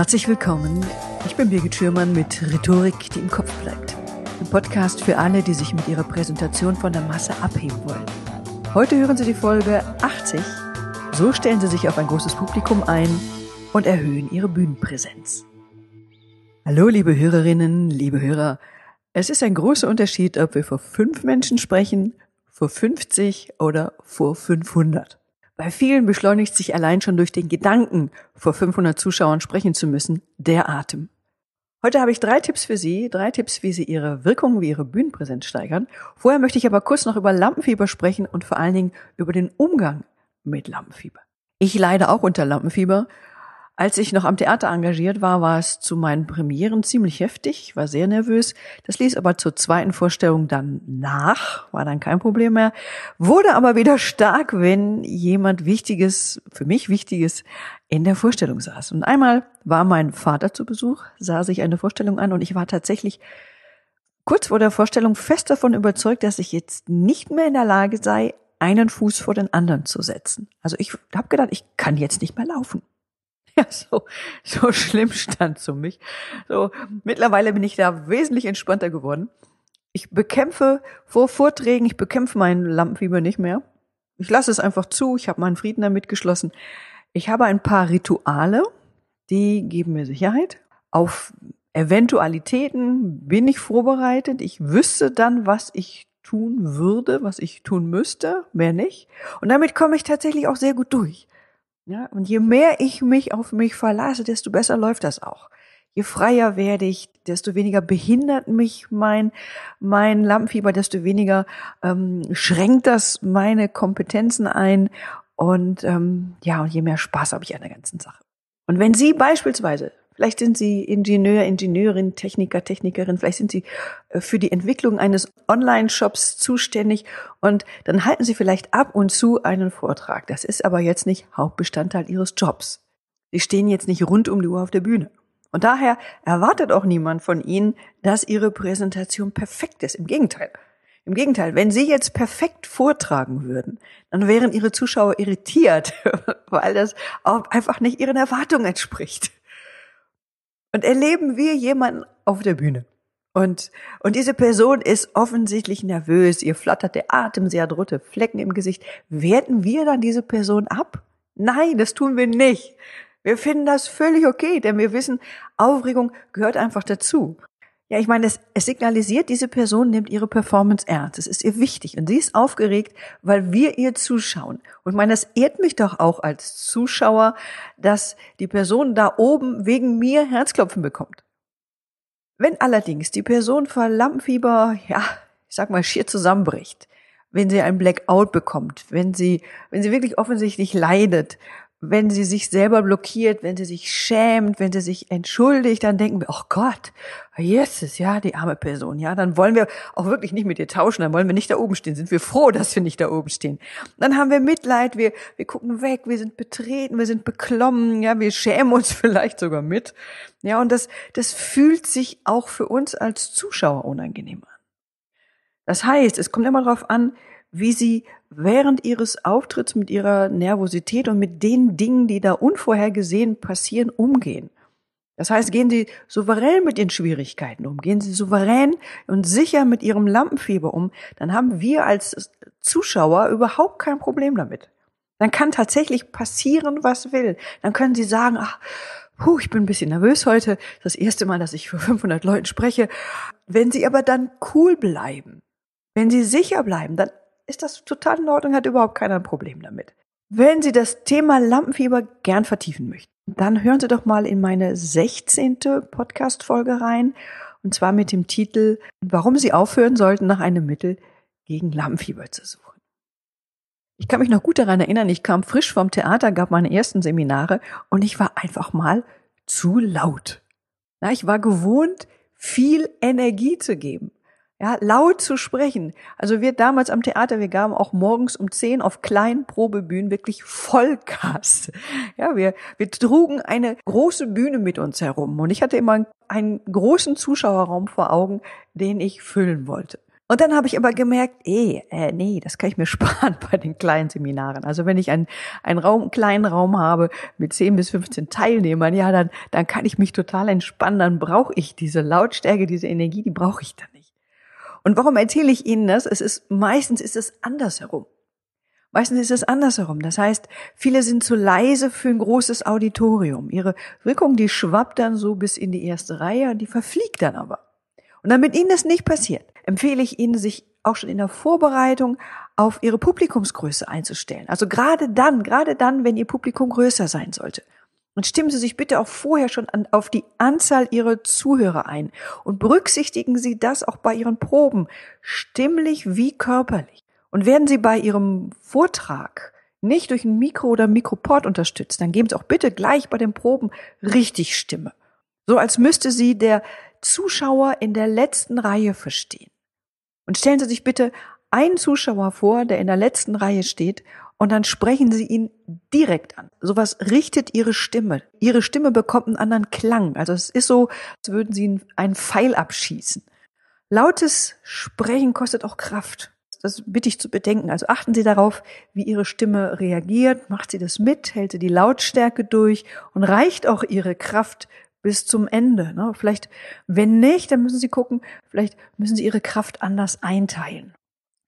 Herzlich willkommen. Ich bin Birgit Schürmann mit Rhetorik, die im Kopf bleibt. Ein Podcast für alle, die sich mit ihrer Präsentation von der Masse abheben wollen. Heute hören Sie die Folge 80. So stellen Sie sich auf ein großes Publikum ein und erhöhen Ihre Bühnenpräsenz. Hallo, liebe Hörerinnen, liebe Hörer. Es ist ein großer Unterschied, ob wir vor fünf Menschen sprechen, vor 50 oder vor 500. Bei vielen beschleunigt sich allein schon durch den Gedanken, vor 500 Zuschauern sprechen zu müssen, der Atem. Heute habe ich drei Tipps für Sie, drei Tipps, wie Sie Ihre Wirkung, wie Ihre Bühnenpräsenz steigern. Vorher möchte ich aber kurz noch über Lampenfieber sprechen und vor allen Dingen über den Umgang mit Lampenfieber. Ich leide auch unter Lampenfieber als ich noch am Theater engagiert war, war es zu meinen Premieren ziemlich heftig. Ich war sehr nervös. Das ließ aber zur zweiten Vorstellung dann nach, war dann kein Problem mehr. Wurde aber wieder stark, wenn jemand Wichtiges, für mich Wichtiges, in der Vorstellung saß. Und einmal war mein Vater zu Besuch, sah sich eine Vorstellung an und ich war tatsächlich kurz vor der Vorstellung fest davon überzeugt, dass ich jetzt nicht mehr in der Lage sei, einen Fuß vor den anderen zu setzen. Also ich habe gedacht, ich kann jetzt nicht mehr laufen. Ja, so, so schlimm stand um mich. So, mittlerweile bin ich da wesentlich entspannter geworden. Ich bekämpfe vor Vorträgen, ich bekämpfe meinen Lampenfieber nicht mehr. Ich lasse es einfach zu, ich habe meinen Frieden damit geschlossen. Ich habe ein paar Rituale, die geben mir Sicherheit. Auf Eventualitäten bin ich vorbereitet. Ich wüsste dann, was ich tun würde, was ich tun müsste, mehr nicht. Und damit komme ich tatsächlich auch sehr gut durch. Ja, und je mehr ich mich auf mich verlasse, desto besser läuft das auch. Je freier werde ich, desto weniger behindert mich mein, mein Lampenfieber, desto weniger ähm, schränkt das meine Kompetenzen ein. Und ähm, ja, und je mehr Spaß habe ich an der ganzen Sache. Und wenn Sie beispielsweise Vielleicht sind Sie Ingenieur, Ingenieurin, Techniker, Technikerin. Vielleicht sind Sie äh, für die Entwicklung eines Online-Shops zuständig und dann halten Sie vielleicht ab und zu einen Vortrag. Das ist aber jetzt nicht Hauptbestandteil Ihres Jobs. Sie stehen jetzt nicht rund um die Uhr auf der Bühne. Und daher erwartet auch niemand von Ihnen, dass Ihre Präsentation perfekt ist. Im Gegenteil. Im Gegenteil, wenn Sie jetzt perfekt vortragen würden, dann wären Ihre Zuschauer irritiert, weil das auch einfach nicht Ihren Erwartungen entspricht. Und erleben wir jemanden auf der Bühne. Und, und diese Person ist offensichtlich nervös, ihr flattert der Atem, sie hat rote Flecken im Gesicht. Werten wir dann diese Person ab? Nein, das tun wir nicht. Wir finden das völlig okay, denn wir wissen, Aufregung gehört einfach dazu. Ja, ich meine, es, es signalisiert, diese Person nimmt ihre Performance ernst. Es ist ihr wichtig. Und sie ist aufgeregt, weil wir ihr zuschauen. Und ich meine, das ehrt mich doch auch als Zuschauer, dass die Person da oben wegen mir Herzklopfen bekommt. Wenn allerdings die Person vor Lampenfieber, ja, ich sag mal, schier zusammenbricht, wenn sie ein Blackout bekommt, wenn sie, wenn sie wirklich offensichtlich leidet, wenn sie sich selber blockiert, wenn sie sich schämt, wenn sie sich entschuldigt, dann denken wir, oh Gott, Jesus, ja, die arme Person, ja, dann wollen wir auch wirklich nicht mit ihr tauschen, dann wollen wir nicht da oben stehen, sind wir froh, dass wir nicht da oben stehen. Dann haben wir Mitleid, wir, wir gucken weg, wir sind betreten, wir sind beklommen, ja, wir schämen uns vielleicht sogar mit. Ja, und das, das fühlt sich auch für uns als Zuschauer unangenehm an. Das heißt, es kommt immer darauf an, wie sie während ihres Auftritts mit ihrer Nervosität und mit den Dingen, die da unvorhergesehen passieren, umgehen. Das heißt, gehen Sie souverän mit den Schwierigkeiten um, gehen Sie souverän und sicher mit Ihrem Lampenfieber um, dann haben wir als Zuschauer überhaupt kein Problem damit. Dann kann tatsächlich passieren, was will. Dann können Sie sagen, ach, puh, ich bin ein bisschen nervös heute, das erste Mal, dass ich vor 500 Leuten spreche. Wenn Sie aber dann cool bleiben, wenn Sie sicher bleiben, dann ist das total in Ordnung, hat überhaupt keiner ein Problem damit. Wenn Sie das Thema Lampenfieber gern vertiefen möchten, dann hören Sie doch mal in meine 16. Podcast-Folge rein, und zwar mit dem Titel, warum Sie aufhören sollten, nach einem Mittel gegen Lampenfieber zu suchen. Ich kann mich noch gut daran erinnern, ich kam frisch vom Theater, gab meine ersten Seminare und ich war einfach mal zu laut. Na, ich war gewohnt, viel Energie zu geben ja, laut zu sprechen. Also wir damals am Theater, wir gaben auch morgens um zehn auf kleinen Probebühnen wirklich Vollgas. Ja, wir, wir trugen eine große Bühne mit uns herum und ich hatte immer einen großen Zuschauerraum vor Augen, den ich füllen wollte. Und dann habe ich aber gemerkt, eh, äh, nee, das kann ich mir sparen bei den kleinen Seminaren. Also wenn ich einen, einen Raum, einen kleinen Raum habe mit 10 bis 15 Teilnehmern, ja, dann, dann kann ich mich total entspannen, dann brauche ich diese Lautstärke, diese Energie, die brauche ich dann nicht. Und warum erzähle ich Ihnen das? Es ist, meistens ist es andersherum. Meistens ist es andersherum. Das heißt, viele sind zu leise für ein großes Auditorium. Ihre Wirkung, die schwappt dann so bis in die erste Reihe und die verfliegt dann aber. Und damit Ihnen das nicht passiert, empfehle ich Ihnen, sich auch schon in der Vorbereitung auf Ihre Publikumsgröße einzustellen. Also gerade dann, gerade dann, wenn Ihr Publikum größer sein sollte. Und stimmen Sie sich bitte auch vorher schon an, auf die Anzahl Ihrer Zuhörer ein und berücksichtigen Sie das auch bei Ihren Proben, stimmlich wie körperlich. Und werden Sie bei Ihrem Vortrag nicht durch ein Mikro oder Mikroport unterstützt, dann geben Sie auch bitte gleich bei den Proben richtig Stimme. So als müsste sie der Zuschauer in der letzten Reihe verstehen. Und stellen Sie sich bitte einen Zuschauer vor, der in der letzten Reihe steht, und dann sprechen Sie ihn direkt an. Sowas richtet Ihre Stimme. Ihre Stimme bekommt einen anderen Klang. Also es ist so, als würden Sie einen Pfeil abschießen. Lautes Sprechen kostet auch Kraft. Das bitte ich zu bedenken. Also achten Sie darauf, wie Ihre Stimme reagiert. Macht sie das mit? Hält sie die Lautstärke durch? Und reicht auch Ihre Kraft bis zum Ende. Ne? Vielleicht, wenn nicht, dann müssen Sie gucken, vielleicht müssen Sie Ihre Kraft anders einteilen.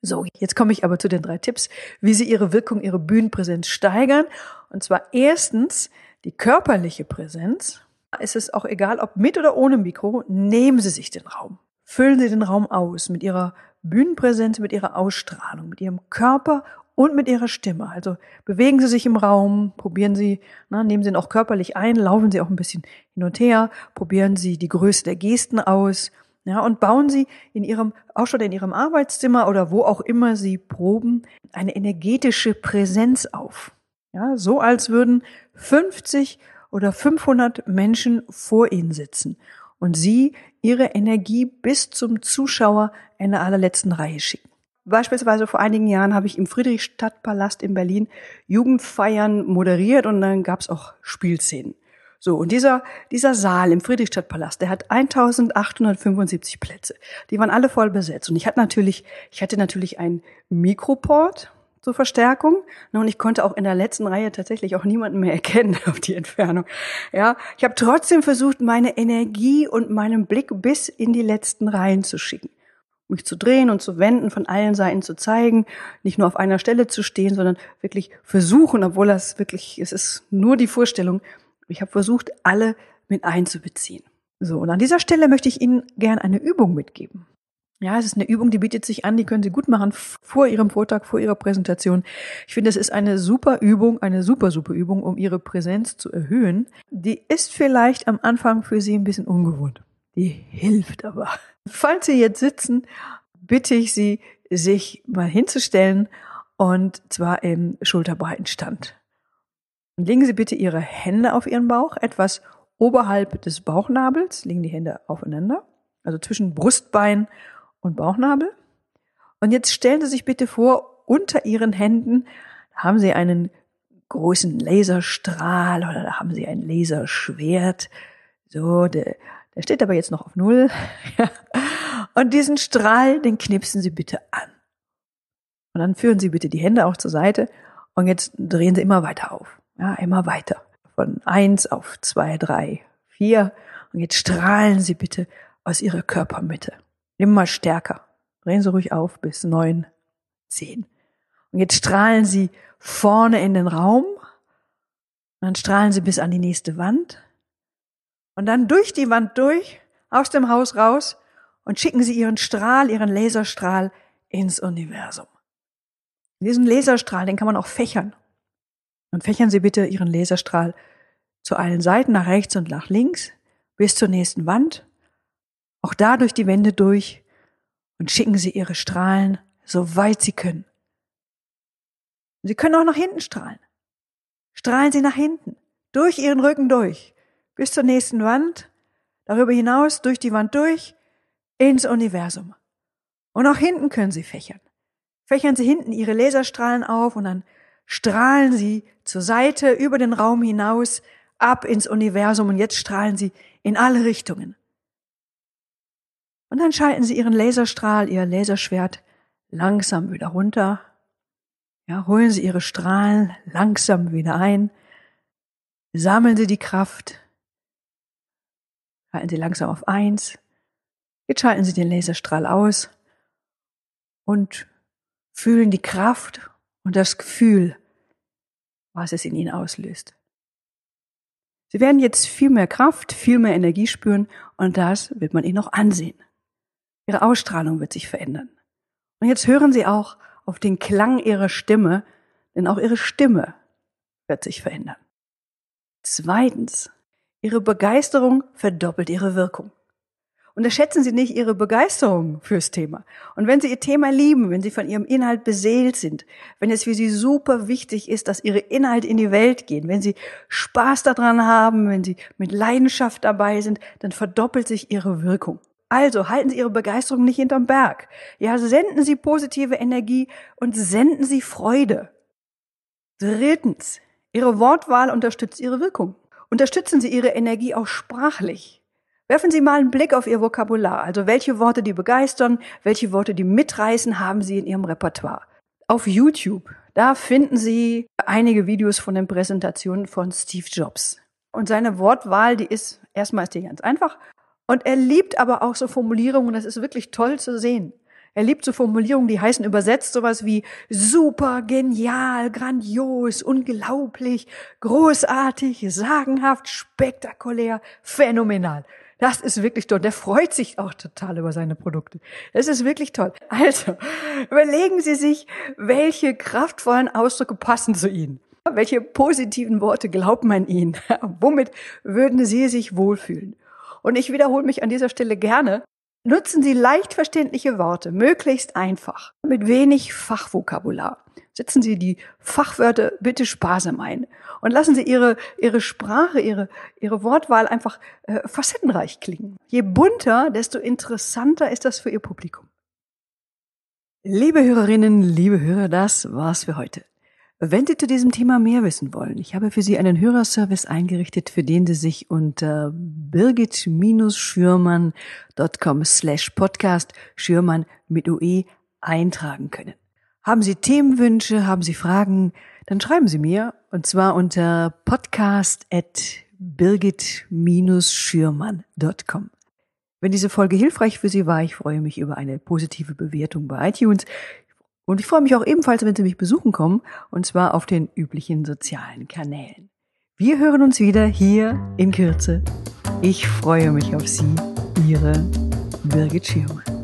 So, jetzt komme ich aber zu den drei Tipps, wie Sie Ihre Wirkung, Ihre Bühnenpräsenz steigern. Und zwar erstens die körperliche Präsenz. Es ist auch egal, ob mit oder ohne Mikro, nehmen Sie sich den Raum. Füllen Sie den Raum aus mit Ihrer Bühnenpräsenz, mit Ihrer Ausstrahlung, mit Ihrem Körper und mit ihrer Stimme. Also bewegen Sie sich im Raum, probieren Sie, na, nehmen Sie ihn auch körperlich ein, laufen Sie auch ein bisschen hin und her, probieren Sie die Größe der Gesten aus, ja, und bauen Sie in Ihrem, auch schon in Ihrem Arbeitszimmer oder wo auch immer Sie proben, eine energetische Präsenz auf. Ja, so als würden 50 oder 500 Menschen vor Ihnen sitzen und Sie Ihre Energie bis zum Zuschauer in der allerletzten Reihe schicken. Beispielsweise vor einigen Jahren habe ich im Friedrichstadtpalast in Berlin Jugendfeiern moderiert und dann gab es auch Spielszenen. So, und dieser, dieser Saal im Friedrichstadtpalast, der hat 1875 Plätze. Die waren alle voll besetzt. Und ich hatte natürlich, ich hatte natürlich ein Mikroport zur Verstärkung. Und ich konnte auch in der letzten Reihe tatsächlich auch niemanden mehr erkennen auf die Entfernung. Ja, ich habe trotzdem versucht, meine Energie und meinen Blick bis in die letzten Reihen zu schicken mich zu drehen und zu wenden, von allen Seiten zu zeigen, nicht nur auf einer Stelle zu stehen, sondern wirklich versuchen, obwohl das wirklich, es ist nur die Vorstellung, ich habe versucht, alle mit einzubeziehen. So, und an dieser Stelle möchte ich Ihnen gern eine Übung mitgeben. Ja, es ist eine Übung, die bietet sich an, die können Sie gut machen vor Ihrem Vortrag, vor Ihrer Präsentation. Ich finde, es ist eine super Übung, eine super, super Übung, um Ihre Präsenz zu erhöhen. Die ist vielleicht am Anfang für Sie ein bisschen ungewohnt. Die hilft aber. Falls Sie jetzt sitzen, bitte ich Sie, sich mal hinzustellen und zwar im schulterbreiten Stand. Legen Sie bitte Ihre Hände auf Ihren Bauch, etwas oberhalb des Bauchnabels, legen die Hände aufeinander, also zwischen Brustbein und Bauchnabel. Und jetzt stellen Sie sich bitte vor, unter Ihren Händen haben Sie einen großen Laserstrahl oder da haben Sie ein Laserschwert. So, der, der steht aber jetzt noch auf Null. Und diesen Strahl, den knipsen Sie bitte an. Und dann führen Sie bitte die Hände auch zur Seite und jetzt drehen Sie immer weiter auf. Ja, immer weiter. Von eins auf zwei, drei, vier. Und jetzt strahlen Sie bitte aus Ihrer Körpermitte. Immer stärker. Drehen Sie ruhig auf bis neun, zehn. Und jetzt strahlen Sie vorne in den Raum. Und dann strahlen Sie bis an die nächste Wand. Und dann durch die Wand durch, aus dem Haus raus und schicken Sie Ihren Strahl, Ihren Laserstrahl ins Universum. Diesen Laserstrahl, den kann man auch fächern. Und fächern Sie bitte Ihren Laserstrahl zu allen Seiten, nach rechts und nach links, bis zur nächsten Wand. Auch da durch die Wände durch und schicken Sie Ihre Strahlen so weit Sie können. Sie können auch nach hinten strahlen. Strahlen Sie nach hinten, durch Ihren Rücken durch, bis zur nächsten Wand, darüber hinaus durch die Wand durch, ins Universum. Und auch hinten können Sie fächern. Fächern Sie hinten Ihre Laserstrahlen auf und dann strahlen Sie zur Seite über den Raum hinaus ab ins Universum und jetzt strahlen Sie in alle Richtungen. Und dann schalten Sie Ihren Laserstrahl, Ihr Laserschwert langsam wieder runter. Ja, holen Sie Ihre Strahlen langsam wieder ein. Sammeln Sie die Kraft. Halten Sie langsam auf eins. Jetzt schalten Sie den Laserstrahl aus und fühlen die Kraft und das Gefühl, was es in Ihnen auslöst. Sie werden jetzt viel mehr Kraft, viel mehr Energie spüren und das wird man Ihnen noch ansehen. Ihre Ausstrahlung wird sich verändern. Und jetzt hören Sie auch auf den Klang Ihrer Stimme, denn auch Ihre Stimme wird sich verändern. Zweitens, Ihre Begeisterung verdoppelt Ihre Wirkung. Unterschätzen Sie nicht Ihre Begeisterung fürs Thema. Und wenn Sie Ihr Thema lieben, wenn Sie von Ihrem Inhalt beseelt sind, wenn es für Sie super wichtig ist, dass Ihre Inhalte in die Welt gehen, wenn Sie Spaß daran haben, wenn Sie mit Leidenschaft dabei sind, dann verdoppelt sich Ihre Wirkung. Also halten Sie Ihre Begeisterung nicht hinterm Berg. Ja, senden Sie positive Energie und senden Sie Freude. Drittens, Ihre Wortwahl unterstützt Ihre Wirkung. Unterstützen Sie Ihre Energie auch sprachlich. Werfen Sie mal einen Blick auf Ihr Vokabular. Also welche Worte, die begeistern, welche Worte, die mitreißen, haben Sie in Ihrem Repertoire. Auf YouTube, da finden Sie einige Videos von den Präsentationen von Steve Jobs. Und seine Wortwahl, die ist, erstmal ist die ganz einfach und er liebt aber auch so Formulierungen, das ist wirklich toll zu sehen. Er liebt so Formulierungen, die heißen übersetzt sowas wie super, genial, grandios, unglaublich, großartig, sagenhaft, spektakulär, phänomenal. Das ist wirklich toll. Der freut sich auch total über seine Produkte. Das ist wirklich toll. Also, überlegen Sie sich, welche kraftvollen Ausdrücke passen zu Ihnen. Welche positiven Worte glaubt man Ihnen? Womit würden Sie sich wohlfühlen? Und ich wiederhole mich an dieser Stelle gerne. Nutzen Sie leicht verständliche Worte, möglichst einfach, mit wenig Fachvokabular. Setzen Sie die Fachwörter bitte sparsam ein und lassen Sie Ihre, Ihre Sprache, Ihre, Ihre Wortwahl einfach äh, facettenreich klingen. Je bunter, desto interessanter ist das für Ihr Publikum. Liebe Hörerinnen, liebe Hörer, das war's für heute. Wenn Sie zu diesem Thema mehr wissen wollen, ich habe für Sie einen Hörerservice eingerichtet, für den Sie sich unter birgit-schürmann.com slash podcast Schürmann mit UE eintragen können. Haben Sie Themenwünsche, haben Sie Fragen, dann schreiben Sie mir und zwar unter podcast at birgit-schürmann.com. Wenn diese Folge hilfreich für Sie war, ich freue mich über eine positive Bewertung bei iTunes. Und ich freue mich auch ebenfalls, wenn Sie mich besuchen kommen, und zwar auf den üblichen sozialen Kanälen. Wir hören uns wieder hier in Kürze. Ich freue mich auf Sie, Ihre Birgit Schirmer.